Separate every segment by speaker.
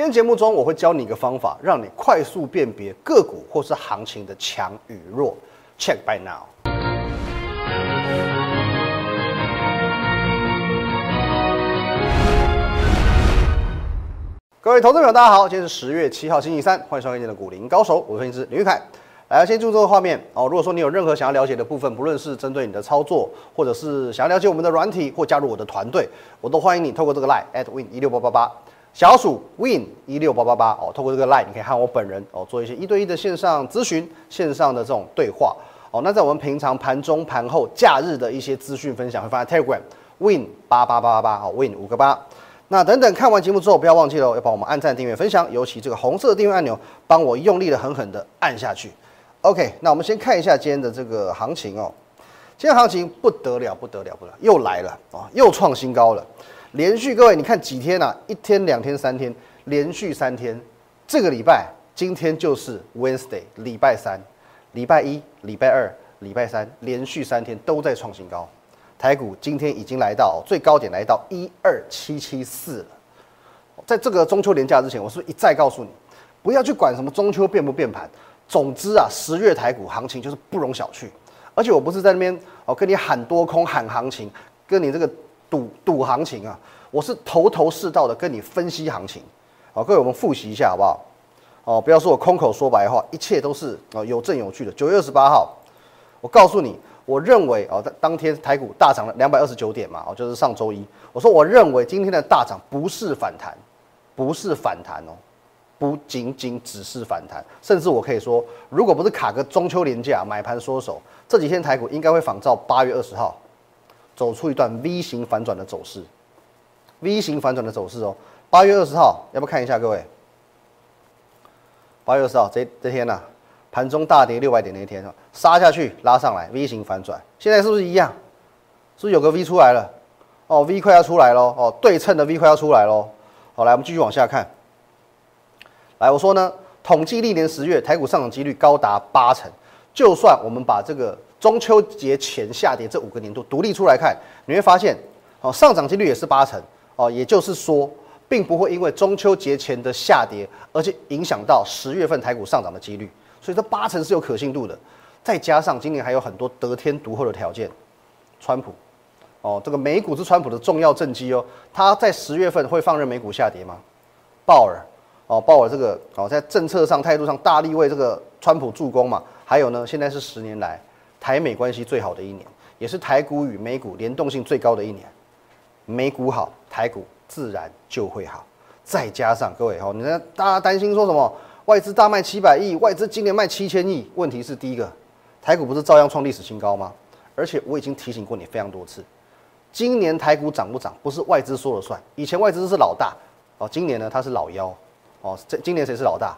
Speaker 1: 今天节目中我会教你一个方法，让你快速辨别个股或是行情的强与弱。Check by now。各位投资朋友，大家好，今天是十月七号星期三，欢迎收看今天的股林高手，我是分析师林玉凯。来，先注意这个画面哦。如果说你有任何想要了解的部分，不论是针对你的操作，或者是想要了解我们的软体或加入我的团队，我都欢迎你透过这个 line at win 一六八八八。小鼠 win 一六八八八哦，透过这个 line 你可以和我本人哦做一些一对一的线上咨询、线上的这种对话哦。那在我们平常盘中、盘后、假日的一些资讯分享，会放在 Telegram win 八八八八八哦，win 五个八。那等等看完节目之后，不要忘记了要帮我们按赞、订阅、分享，尤其这个红色的订阅按钮，帮我用力的狠狠的按下去。OK，那我们先看一下今天的这个行情哦。今天行情不得了，不得了，不得了，又来了哦，又创新高了。连续各位，你看几天啊？一天、两天、三天，连续三天。这个礼拜，今天就是 Wednesday，礼拜三、礼拜一、礼拜二、礼拜三，连续三天都在创新高。台股今天已经来到最高点，来到一二七七四了。在这个中秋连假之前，我是不是一再告诉你，不要去管什么中秋变不变盘。总之啊，十月台股行情就是不容小觑。而且我不是在那边哦跟你喊多空喊行情，跟你这个。赌赌行情啊，我是头头是道的跟你分析行情，好，各位我们复习一下好不好？哦，不要说我空口说白话，一切都是哦有证有据的。九月二十八号，我告诉你，我认为哦，在当天台股大涨了两百二十九点嘛，哦，就是上周一，我说我认为今天的大涨不是反弹，不是反弹哦，不仅仅只是反弹，甚至我可以说，如果不是卡个中秋连假买盘缩手，这几天台股应该会仿照八月二十号。走出一段 V 型反转的走势，V 型反转的走势哦。八月二十号，要不要看一下各位？八月二十号这这天呐，盘中大跌六百点那一天啊，杀下去拉上来，V 型反转。现在是不是一样？是不是有个 V 出来了？哦，V 快要出来喽！哦，对称的 V 快要出来喽！好，来我们继续往下看。来，我说呢，统计历年十月台股上涨几率高达八成，就算我们把这个。中秋节前下跌这五个年度独立出来看，你会发现，哦，上涨几率也是八成，哦，也就是说，并不会因为中秋节前的下跌，而且影响到十月份台股上涨的几率，所以这八成是有可信度的。再加上今年还有很多得天独厚的条件，川普，哦，这个美股是川普的重要政绩哦，他在十月份会放任美股下跌吗？鲍尔，哦，鲍尔这个，哦，在政策上态度上大力为这个川普助攻嘛，还有呢，现在是十年来。台美关系最好的一年，也是台股与美股联动性最高的一年。美股好，台股自然就会好。再加上各位哈，你看大家担心说什么？外资大卖七百亿，外资今年卖七千亿。问题是第一个，台股不是照样创历史新高吗？而且我已经提醒过你非常多次，今年台股涨不涨，不是外资说了算。以前外资是老大哦，今年呢他是老幺哦。这今年谁是老大？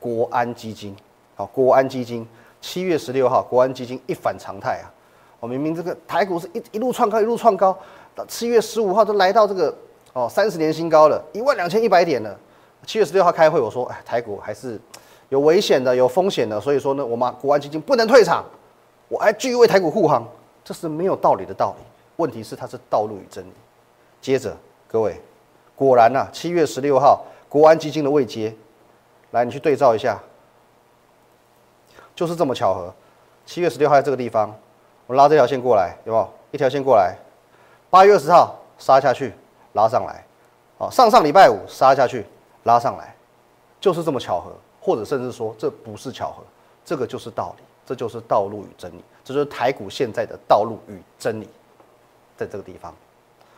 Speaker 1: 国安基金，哦，国安基金。七月十六号，国安基金一反常态啊！我明明这个台股是一一路创高，一路创高，到七月十五号都来到这个哦三十年新高了，一万两千一百点了。七月十六号开会，我说哎，台股还是有危险的，有风险的，所以说呢，我们国安基金不能退场，我还继续为台股护航，这是没有道理的道理。问题是它是道路与真理。接着各位，果然呐，七月十六号国安基金的未接，来你去对照一下。就是这么巧合，七月十六号在这个地方，我拉这条线过来，有没有？一条线过来，八月二十号杀下去，拉上来，哦，上上礼拜五杀下去，拉上来，就是这么巧合，或者甚至说这不是巧合，这个就是道理，这就是道路与真理，这就是台股现在的道路与真理，在这个地方，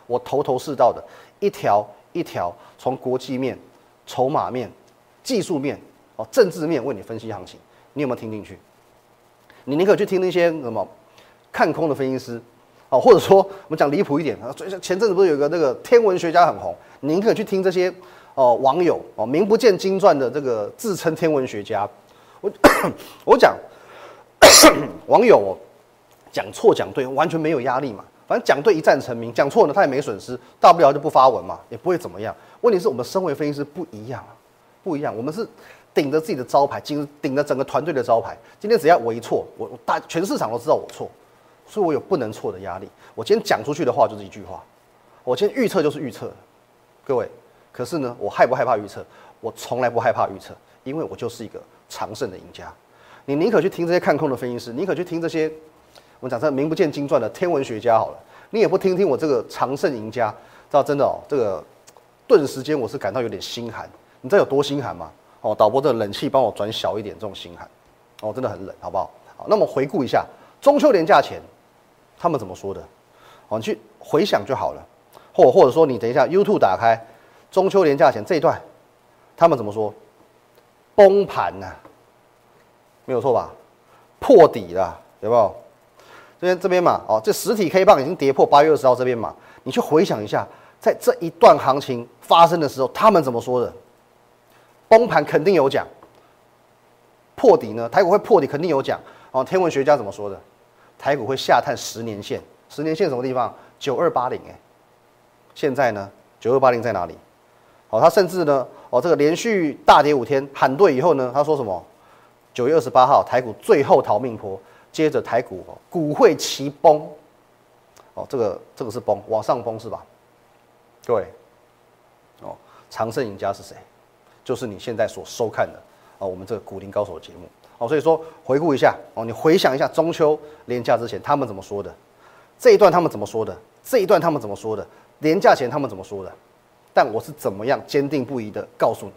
Speaker 1: 我头头是道的一条一条从国际面、筹码面、技术面、哦政治面为你分析行情。你有没有听进去？你宁可去听那些什么看空的分析师，哦，或者说我们讲离谱一点啊，前阵子不是有个那个天文学家很红，宁可去听这些哦网友哦名不见经传的这个自称天文学家。我 我讲 网友讲错讲对完全没有压力嘛，反正讲对一战成名，讲错呢他也没损失，大不了就不发文嘛，也不会怎么样。问题是我们身为分析师不一样，不一样，我们是。顶着自己的招牌，顶顶着整个团队的招牌。今天只要我一错，我大全市场都知道我错，所以我有不能错的压力。我今天讲出去的话就是一句话，我今天预测就是预测。各位，可是呢，我害不害怕预测？我从来不害怕预测，因为我就是一个常胜的赢家。你宁可去听这些看空的分析师，宁可去听这些我们讲这名不见经传的天文学家好了，你也不听听我这个常胜赢家。知道真的哦，这个顿时间我是感到有点心寒。你知道有多心寒吗？哦，导播这冷气帮我转小一点，这种心寒哦，真的很冷，好不好？好，那么回顾一下中秋连假前他们怎么说的？哦，你去回想就好了，或或者说你等一下 YouTube 打开中秋连假前这一段，他们怎么说？崩盘呐，没有错吧？破底了，有没有？这边这边嘛，哦，这实体 K 棒已经跌破八月二十号这边嘛，你去回想一下，在这一段行情发生的时候，他们怎么说的？崩盘肯定有讲，破底呢？台股会破底肯定有讲哦。天文学家怎么说的？台股会下探十年线，十年线什么地方？九二八零哎，现在呢？九二八零在哪里？哦，他甚至呢，哦，这个连续大跌五天喊对以后呢，他说什么？九月二十八号台股最后逃命坡，接着台股股会齐崩。哦，这个这个是崩，往上崩是吧？各位，哦，长胜赢家是谁？就是你现在所收看的啊，我们这个股林高手节目哦，所以说回顾一下哦，你回想一下中秋连假之前他们怎么说的，这一段他们怎么说的，这一段他们怎么说的，连假前他们怎么说的，但我是怎么样坚定不移的告诉你，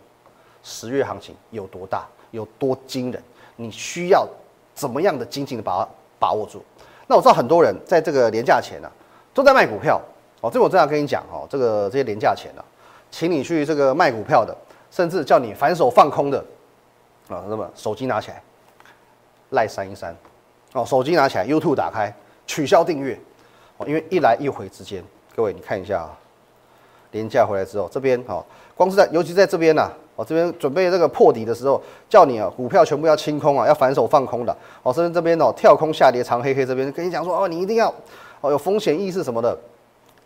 Speaker 1: 十月行情有多大，有多惊人，你需要怎么样的紧紧的把它把握住。那我知道很多人在这个连假前呢都在卖股票哦，这我正要跟你讲哦，这个这些连假前呢，请你去这个卖股票的。甚至叫你反手放空的啊，那么手机拿起来，赖删一删，哦，手机拿起来，YouTube 打开，取消订阅，哦，因为一来一回之间，各位你看一下啊，廉价回来之后，这边哦，光是在，尤其在这边呐，哦，这边准备这个破底的时候，叫你啊，股票全部要清空啊，要反手放空的，哦，甚至这边哦，跳空下跌长黑黑这边跟你讲说，哦，你一定要哦，有风险意识什么的，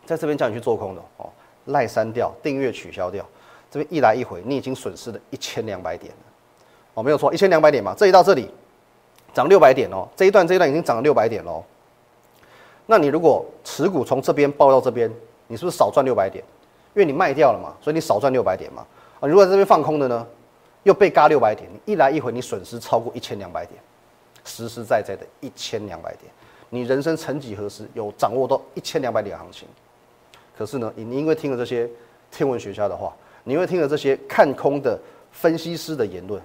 Speaker 1: 在这边叫你去做空的，哦，赖删掉，订阅取消掉。这边一来一回，你已经损失了一千两百点了，哦，没有错，一千两百点嘛。这一到这里涨六百点哦，这一段这一段已经涨了六百点喽。那你如果持股从这边报到这边，你是不是少赚六百点？因为你卖掉了嘛，所以你少赚六百点嘛。啊，如果在这边放空的呢，又被嘎六百点，你一来一回你损失超过一千两百点，实实在在的一千两百点。你人生曾几何时有掌握到一千两百点行情？可是呢，你因为听了这些天文学家的话。你会听了这些看空的分析师的言论，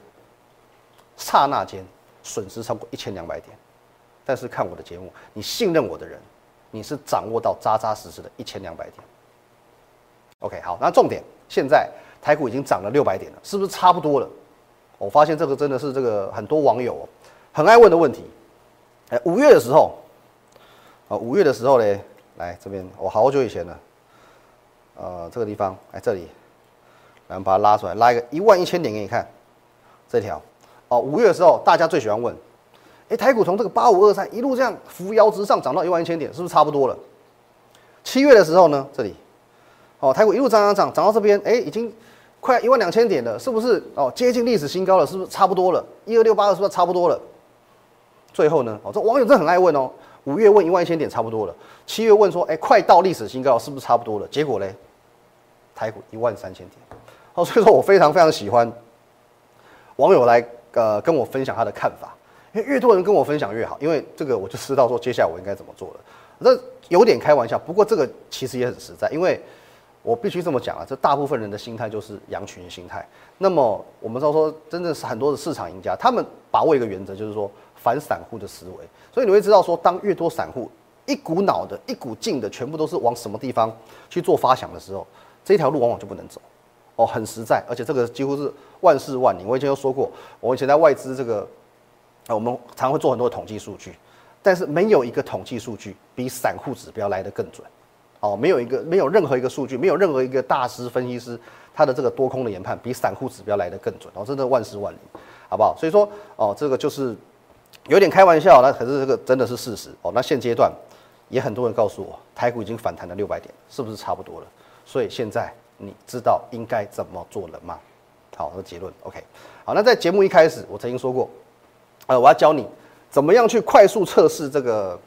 Speaker 1: 刹那间损失超过一千两百点。但是看我的节目，你信任我的人，你是掌握到扎扎实实的一千两百点。OK，好，那重点，现在台股已经涨了六百点了，是不是差不多了？我发现这个真的是这个很多网友很爱问的问题。哎，五月的时候，啊，五月的时候嘞，来这边，我好久以前了，呃，这个地方，哎，这里。然后把它拉出来，拉一个一万一千点给你看，这条哦，五月的时候大家最喜欢问，哎，台股从这个八五二三一路这样扶摇直上，涨到一万一千点，是不是差不多了？七月的时候呢，这里哦，台股一路涨涨涨，涨到这边，哎，已经快一万两千点了，是不是哦？接近历史新高了，是不是差不多了？一二六八二是不是差不多了？最后呢，哦，这网友真的很爱问哦，五月问一万一千点差不多了，七月问说，哎，快到历史新高，是不是差不多了？结果嘞，台股一万三千点。哦，所以说我非常非常喜欢网友来呃跟我分享他的看法，因为越多人跟我分享越好，因为这个我就知道说接下来我应该怎么做了。这有点开玩笑，不过这个其实也很实在，因为我必须这么讲啊，这大部分人的心态就是羊群心态。那么我们知道说，真的是很多的市场赢家，他们把握一个原则，就是说反散户的思维。所以你会知道说，当越多散户一股脑的、一股劲的，全部都是往什么地方去做发想的时候，这条路往往就不能走。哦，很实在，而且这个几乎是万事万灵。我以前都说过，我以前在外资这个，啊，我们常会做很多统计数据，但是没有一个统计数据比散户指标来得更准。哦，没有一个，没有任何一个数据，没有任何一个大师分析师他的这个多空的研判比散户指标来得更准。哦，真的万事万灵，好不好？所以说，哦，这个就是有点开玩笑，那可是这个真的是事实。哦，那现阶段也很多人告诉我，台股已经反弹了六百点，是不是差不多了？所以现在。你知道应该怎么做了吗？好，的结论，OK。好，那在节目一开始，我曾经说过，呃，我要教你怎么样去快速测试这个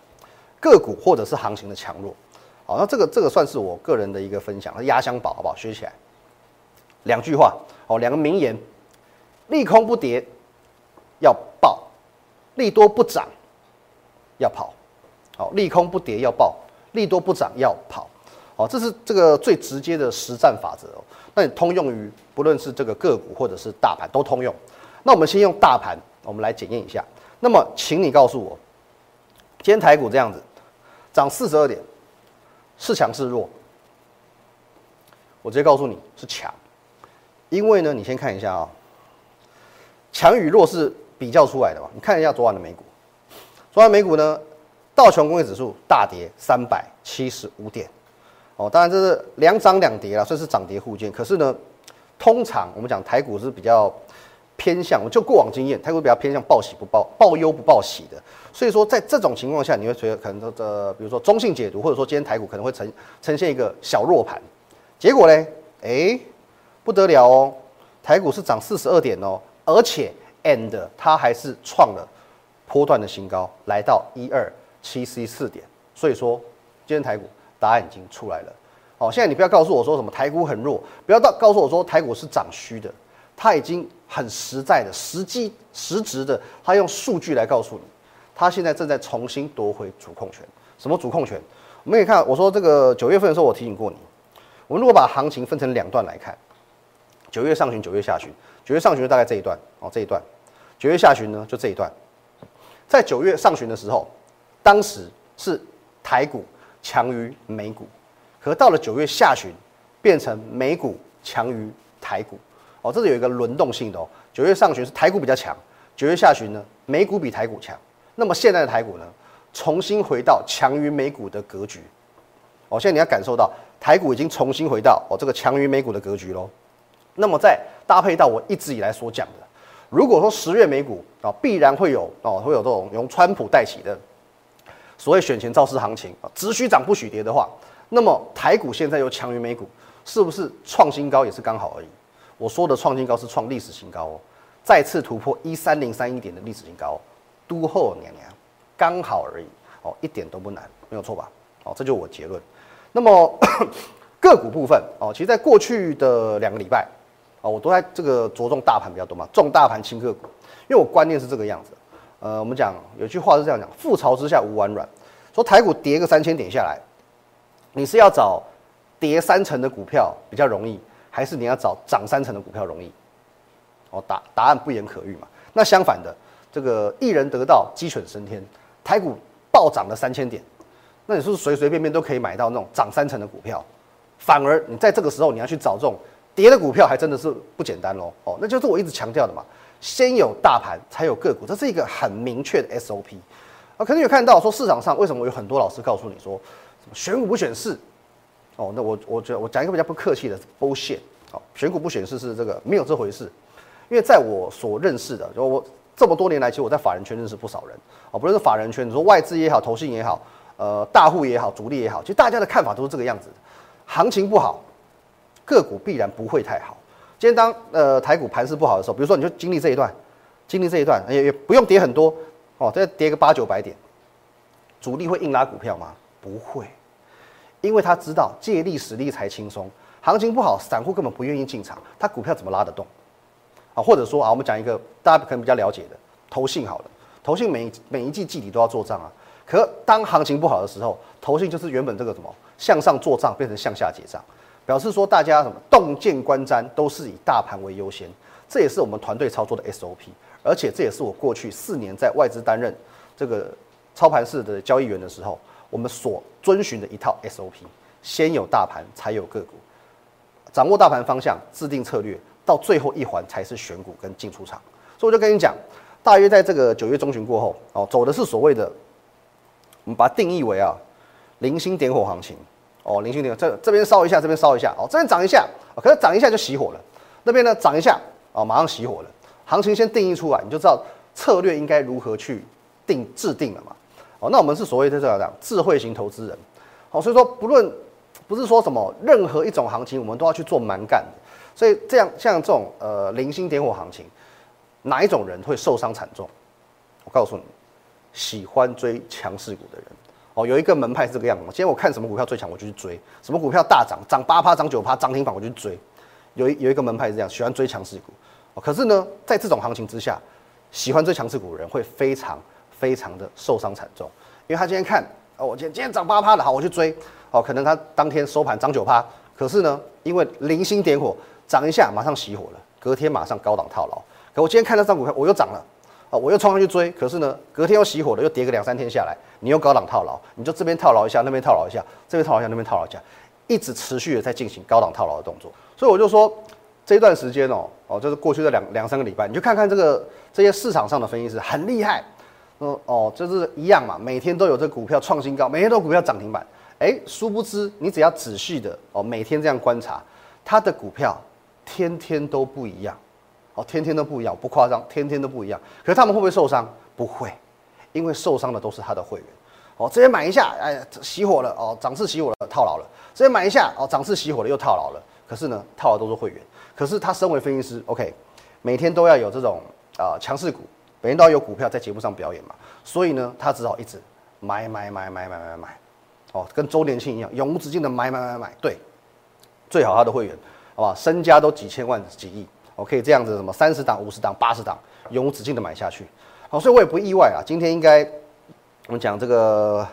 Speaker 1: 个股或者是行情的强弱。好，那这个这个算是我个人的一个分享，压箱宝，好不好？学起来。两句话哦，两个名言：利空不跌要爆，利多不涨要跑。好，利空不跌要爆，利多不涨要跑。好，这是这个最直接的实战法则哦。那你通用于不论是这个个股或者是大盘都通用。那我们先用大盘，我们来检验一下。那么，请你告诉我，今天台股这样子涨四十二点，是强是弱？我直接告诉你是强，因为呢，你先看一下啊，强与弱是比较出来的嘛。你看一下昨晚的美股，昨晚美股呢，道琼工业指数大跌三百七十五点，哦，当然这是两涨两跌了，算是涨跌互见。可是呢，通常我们讲台股是比较。偏向就过往经验，台股比较偏向报喜不报报忧不报喜的，所以说在这种情况下，你会觉得可能这比如说中性解读，或者说今天台股可能会呈呈现一个小弱盘，结果呢，哎，不得了哦，台股是涨四十二点哦，而且 and 它还是创了波段的新高，来到一二七 C 四点，所以说今天台股答案已经出来了，好，现在你不要告诉我说什么台股很弱，不要到告诉我说台股是涨虚的。它已经很实在的、实际、实质的，它用数据来告诉你，它现在正在重新夺回主控权。什么主控权？我们可以看，我说这个九月份的时候，我提醒过你，我们如果把行情分成两段来看，九月上旬、九月下旬，九月上旬大概这一段哦，这一段；九月下旬呢，就这一段。在九月上旬的时候，当时是台股强于美股，可到了九月下旬，变成美股强于台股。哦，这是有一个轮动性的哦。九月上旬是台股比较强，九月下旬呢，美股比台股强。那么现在的台股呢，重新回到强于美股的格局。哦，现在你要感受到台股已经重新回到哦这个强于美股的格局喽。那么再搭配到我一直以来所讲的，如果说十月美股啊必然会有哦会有这种由川普带起的所谓选前造势行情，只许涨不许跌的话，那么台股现在又强于美股，是不是创新高也是刚好而已？我说的创新高是创历史新高哦，再次突破一三零三一点的历史新高，都后娘娘刚好而已哦，一点都不难，没有错吧？哦，这就是我结论。那么 个股部分哦，其实在过去的两个礼拜哦，我都在这个着重大盘比较多嘛，重大盘轻个股，因为我观念是这个样子。呃，我们讲有句话是这样讲：覆巢之下无完卵。说台股跌个三千点下来，你是要找跌三成的股票比较容易。还是你要找涨三成的股票容易？哦，答答案不言可喻嘛。那相反的，这个一人得道鸡犬升天，台股暴涨了三千点，那你是不是随随便便都可以买到那种涨三成的股票？反而你在这个时候你要去找这种跌的股票，还真的是不简单喽。哦，那就是我一直强调的嘛，先有大盘才有个股，这是一个很明确的 SOP。啊，可能有看到说市场上为什么有很多老师告诉你说什么选股不选市？哦，那我我觉得我讲一个比较不客气的剥线啊。选股不选市是这个没有这回事，因为在我所认识的，就我这么多年来，其实我在法人圈认识不少人。哦，不论是法人圈，你说外资也好，投信也好，呃，大户也好，主力也好，其实大家的看法都是这个样子。行情不好，个股必然不会太好。今天当呃台股盘势不好的时候，比如说你就经历这一段，经历这一段，也也不用跌很多，哦，再跌个八九百点，主力会硬拉股票吗？不会。因为他知道借力使力才轻松，行情不好，散户根本不愿意进场，他股票怎么拉得动？啊，或者说啊，我们讲一个大家可能比较了解的，投信好了，投信每每一季季底都要做账啊，可当行情不好的时候，投信就是原本这个什么向上做账变成向下结账，表示说大家什么洞见观瞻都是以大盘为优先，这也是我们团队操作的 SOP，而且这也是我过去四年在外资担任这个操盘式的交易员的时候。我们所遵循的一套 SOP，先有大盘，才有个股，掌握大盘方向，制定策略，到最后一环才是选股跟进出场。所以我就跟你讲，大约在这个九月中旬过后，哦，走的是所谓的，我们把它定义为啊，零星点火行情。哦，零星点，这这边烧一下，这边烧一下，哦，这边涨一下，可是涨一下就熄火了，那边呢涨一下，哦，马上熄火了。行情先定义出来，你就知道策略应该如何去定制定了嘛。哦，那我们是所谓的这样讲智慧型投资人，好，所以说不论不是说什么任何一种行情，我们都要去做蛮干的，所以这样像这种呃零星点火行情，哪一种人会受伤惨重？我告诉你，喜欢追强势股的人，哦，有一个门派是这个样子，今天我看什么股票最强，我就去追；什么股票大涨，涨八趴，涨九趴，涨停板我就去追，有一有一个门派是这样，喜欢追强势股。哦，可是呢，在这种行情之下，喜欢追强势股的人会非常非常的受伤惨重，因为他今天看哦，我今天今天涨八趴的，好，我去追。哦，可能他当天收盘涨九趴，可是呢，因为零星点火，涨一下马上熄火了，隔天马上高档套牢。可我今天看到张股票，我又涨了，啊，我又冲上去追，可是呢，隔天又熄火了，又跌个两三天下来，你又高档套牢，你就这边套牢一下，那边套牢一下，这边套牢一下，那边套牢一下，一直持续的在进行高档套牢的动作。所以我就说，这段时间哦，哦，就是过去的两两三个礼拜，你就看看这个这些市场上的分析师很厉害，嗯，哦，就是一样嘛，每天都有这股票创新高，每天都股票涨停板。哎，殊不知，你只要仔细的哦，每天这样观察，它的股票天天都不一样，哦，天天都不一样，不夸张，天天都不一样。可是他们会不会受伤？不会，因为受伤的都是他的会员。哦，这边买一下，哎，熄火了，哦，涨势熄火了，套牢了。这边买一下，哦，涨势熄火了，又套牢了。可是呢，套牢都是会员。可是他身为分析师，OK，每天都要有这种啊强势股，每天都要有股票在节目上表演嘛，所以呢，他只好一直买买买买买买买。哦，跟周年庆一样，永无止境的买买买买，对，最好他的会员，好吧，身家都几千万几亿，我可以这样子什么三十档、五十档、八十档，永无止境的买下去。好，所以我也不意外啊。今天应该我们讲这个，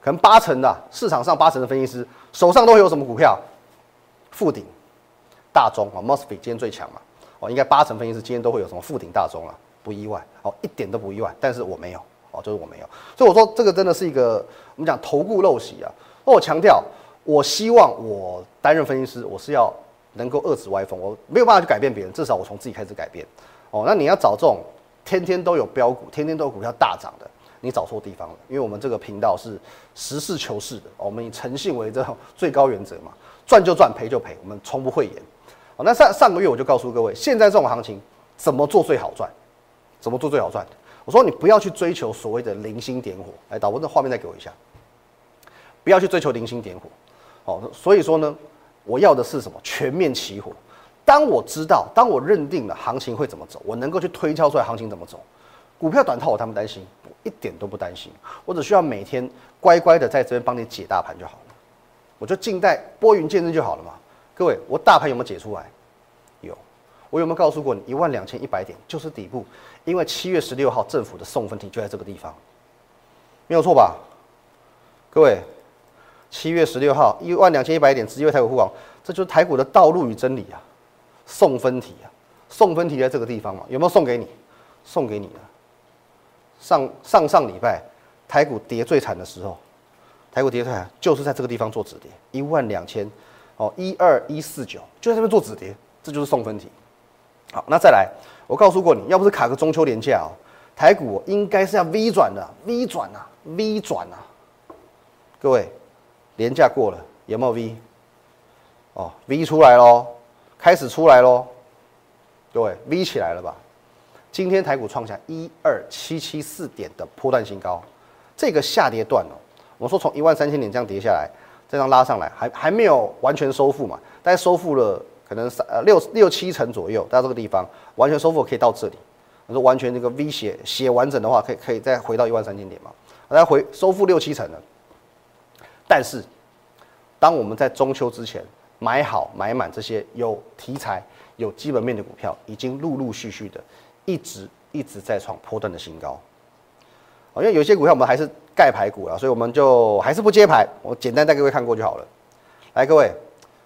Speaker 1: 可能八成的市场上八成的分析师手上都会有什么股票？富鼎、大中啊，Mosfet 今天最强嘛，哦，应该八成分析师今天都会有什么富鼎、大中啊，不意外，哦，一点都不意外。但是我没有。哦，就是我没有，所以我说这个真的是一个我们讲投顾陋习啊。那我强调，我希望我担任分析师，我是要能够遏制歪风，我没有办法去改变别人，至少我从自己开始改变。哦，那你要找这种天天都有标股、天天都有股票大涨的，你找错地方了。因为我们这个频道是实事求是的，我们以诚信为这种最高原则嘛，赚就赚，赔就赔，我们从不讳言。哦，那上上个月我就告诉各位，现在这种行情怎么做最好赚？怎么做最好赚？我说你不要去追求所谓的零星点火，来导播这画面再给我一下，不要去追求零星点火，好，所以说呢，我要的是什么？全面起火。当我知道，当我认定了行情会怎么走，我能够去推敲出来行情怎么走，股票短套我他们担心，我一点都不担心，我只需要每天乖乖的在这边帮你解大盘就好了，我就静待拨云见日就好了嘛。各位，我大盘有没有解出来？有。我有没有告诉过你，一万两千一百点就是底部？因为七月十六号政府的送分题就在这个地方，没有错吧？各位，七月十六号一万两千一百点直接台股护网，这就是台股的道路与真理啊！送分题啊，送分题在这个地方嘛？有没有送给你？送给你了。上上上礼拜台股跌最惨的时候，台股跌最惨就是在这个地方做止跌，一万两千哦一二一四九就在这边做止跌，这就是送分题。好，那再来，我告诉过你，要不是卡个中秋连假哦，台股应该是要 V 转的，V 转啊，V 转啊。各位，连假过了有没有 V？哦，V 出来喽，开始出来喽。各位，V 起来了吧？今天台股创下一二七七四点的波段新高，这个下跌段哦，我说从一万三千点这样跌下来，这样拉上来，还还没有完全收复嘛，但收复了。可能三呃六六七成左右，到这个地方完全收复可以到这里。我说完全这个 V 写写完整的话，可以可以再回到一万三千点嘛？再回收复六七成了。但是，当我们在中秋之前买好买满这些有题材、有基本面的股票，已经陆陆续续的一直一直在创破断的新高。哦因为有些股票我们还是盖牌股啊，所以我们就还是不接牌。我简单带各位看过就好了。来，各位。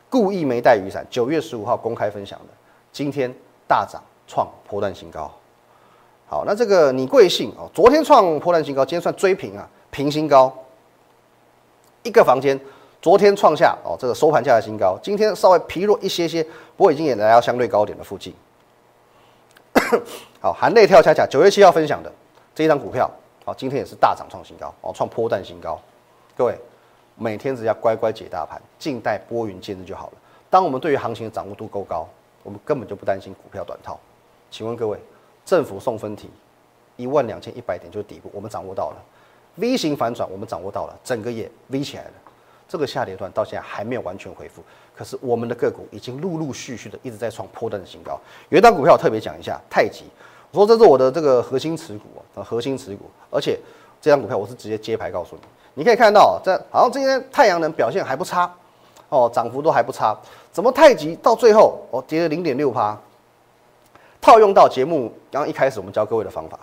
Speaker 1: 故意没带雨伞，九月十五号公开分享的，今天大涨创破断新高。好，那这个你贵姓哦？昨天创破断新高，今天算追平啊，平新高。一个房间，昨天创下哦这个收盘价的新高，今天稍微疲弱一些些，不过已经也来到相对高点的附近。好，含泪跳恰恰，九月七号分享的这一张股票，好，今天也是大涨创新高哦，创破蛋新高，各位。每天只要乖乖解大盘，静待拨云见日就好了。当我们对于行情的掌握度够高，我们根本就不担心股票短套。请问各位，政府送分题一万两千一百点就是底部，我们掌握到了；V 型反转我们掌握到了，整个也 V 起来了。这个下跌段到现在还没有完全恢复，可是我们的个股已经陆陆续续的一直在创破断的新高。有一档股票我特别讲一下，太极，我说这是我的这个核心持股啊，核心持股，而且这张股票我是直接揭牌告诉你。你可以看到，这好像今天太阳能表现还不差，哦，涨幅都还不差。怎么太极到最后哦跌了零点六趴？套用到节目刚刚一开始我们教各位的方法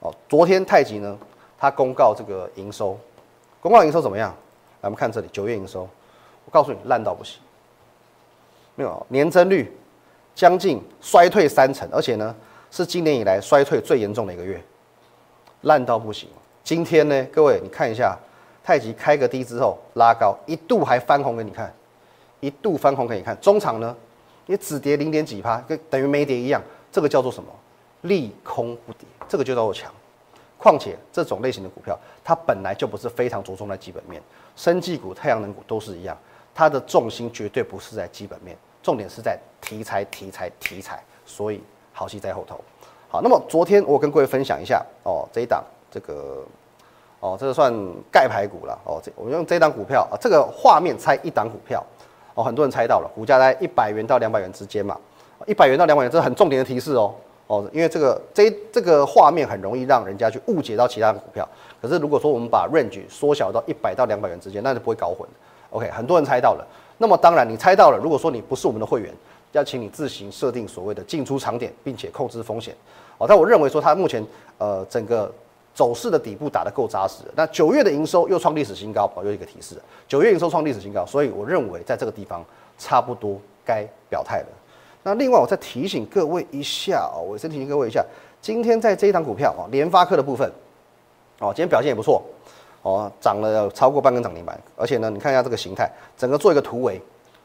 Speaker 1: 哦，昨天太极呢，它公告这个营收，公告营收怎么样？来我们看这里九月营收，我告诉你烂到不行，没有年增率将近衰退三成，而且呢是今年以来衰退最严重的一个月，烂到不行。今天呢，各位你看一下，太极开个低之后拉高，一度还翻红给你看。一度翻红给你看，中场呢也只跌零点几趴，跟等于没跌一样。这个叫做什么？利空不跌，这个就叫做强。况且这种类型的股票，它本来就不是非常着重在基本面，生技股、太阳能股都是一样，它的重心绝对不是在基本面，重点是在题材、题材、题材。所以好戏在后头。好，那么昨天我跟各位分享一下哦，这一档这个哦，这个算盖牌股了哦。这我用这档股票啊，这个画面猜一档股票。哦，很多人猜到了，股价在一百元到两百元之间嘛，一百元到两百元，这是很重点的提示哦。哦，因为这个这这个画面很容易让人家去误解到其他的股票。可是如果说我们把 range 缩小到一百到两百元之间，那就不会搞混 OK，很多人猜到了。那么当然你猜到了，如果说你不是我们的会员，要请你自行设定所谓的进出场点，并且控制风险。哦，但我认为说它目前呃整个。走势的底部打得够扎实，那九月的营收又创历史新高，哦，有一个提示，九月营收创历史新高，所以我认为在这个地方差不多该表态了。那另外我再提醒各位一下哦，我先提醒各位一下，今天在这一档股票哦，联发科的部分，哦，今天表现也不错，哦，涨了超过半根涨停板，而且呢，你看一下这个形态，整个做一个突围，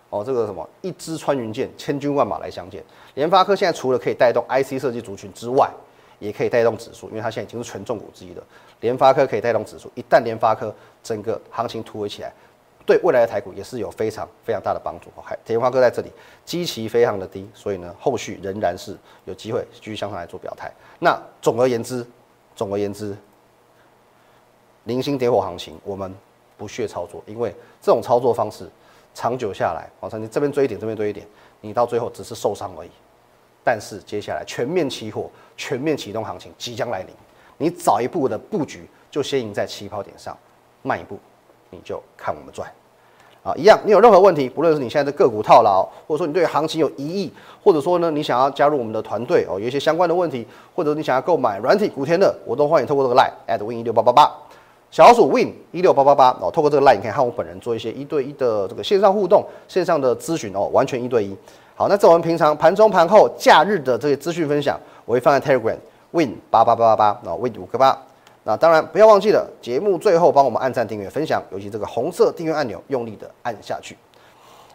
Speaker 1: 哦，这个什么一支穿云箭，千军万马来相见。联发科现在除了可以带动 IC 设计族群之外，也可以带动指数，因为它现在已经是权重股之一了。联发科可以带动指数，一旦联发科整个行情突围起来，对未来的台股也是有非常非常大的帮助。还田花哥在这里基期非常的低，所以呢，后续仍然是有机会继续向上来做表态。那总而言之，总而言之，零星点火行情我们不屑操作，因为这种操作方式长久下来，好像你这边追一点，这边追一点，你到最后只是受伤而已。但是接下来全面起火、全面启动行情即将来临，你早一步的布局就先赢在起跑点上，慢一步你就看我们赚。啊，一样，你有任何问题，不论是你现在的个股套牢，或者说你对行情有疑义，或者说呢你想要加入我们的团队哦，有一些相关的问题，或者你想要购买软体古天乐，我都欢迎透过这个 line at win 一六八八八，小老鼠 win 一六八八八哦，透过这个 line 你可以和我本人做一些一对一的这个线上互动、线上的咨询哦，完全一对一。好，那在我们平常盘中、盘后、假日的这些资讯分享，我会放在 Telegram Win 八八八八八，那 Win 五个八。那当然不要忘记了，节目最后帮我们按赞、订阅、分享，尤其这个红色订阅按钮，用力的按下去。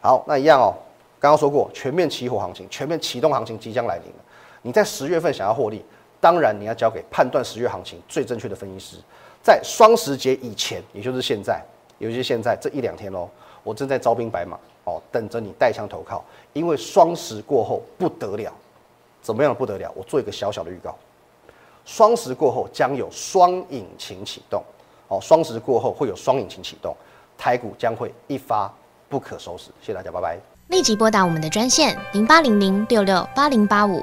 Speaker 1: 好，那一样哦，刚刚说过，全面起火行情、全面启动行情即将来临了。你在十月份想要获利，当然你要交给判断十月行情最正确的分析师。在双十节以前，也就是现在，尤其是现在这一两天喽，我正在招兵买马。哦，等着你带枪投靠，因为双十过后不得了，怎么样不得了？我做一个小小的预告，双十过后将有双引擎启动。哦，双十过后会有双引擎启动，台股将会一发不可收拾。谢谢大家，拜拜。
Speaker 2: 立即拨打我们的专线零八零零六六八零八五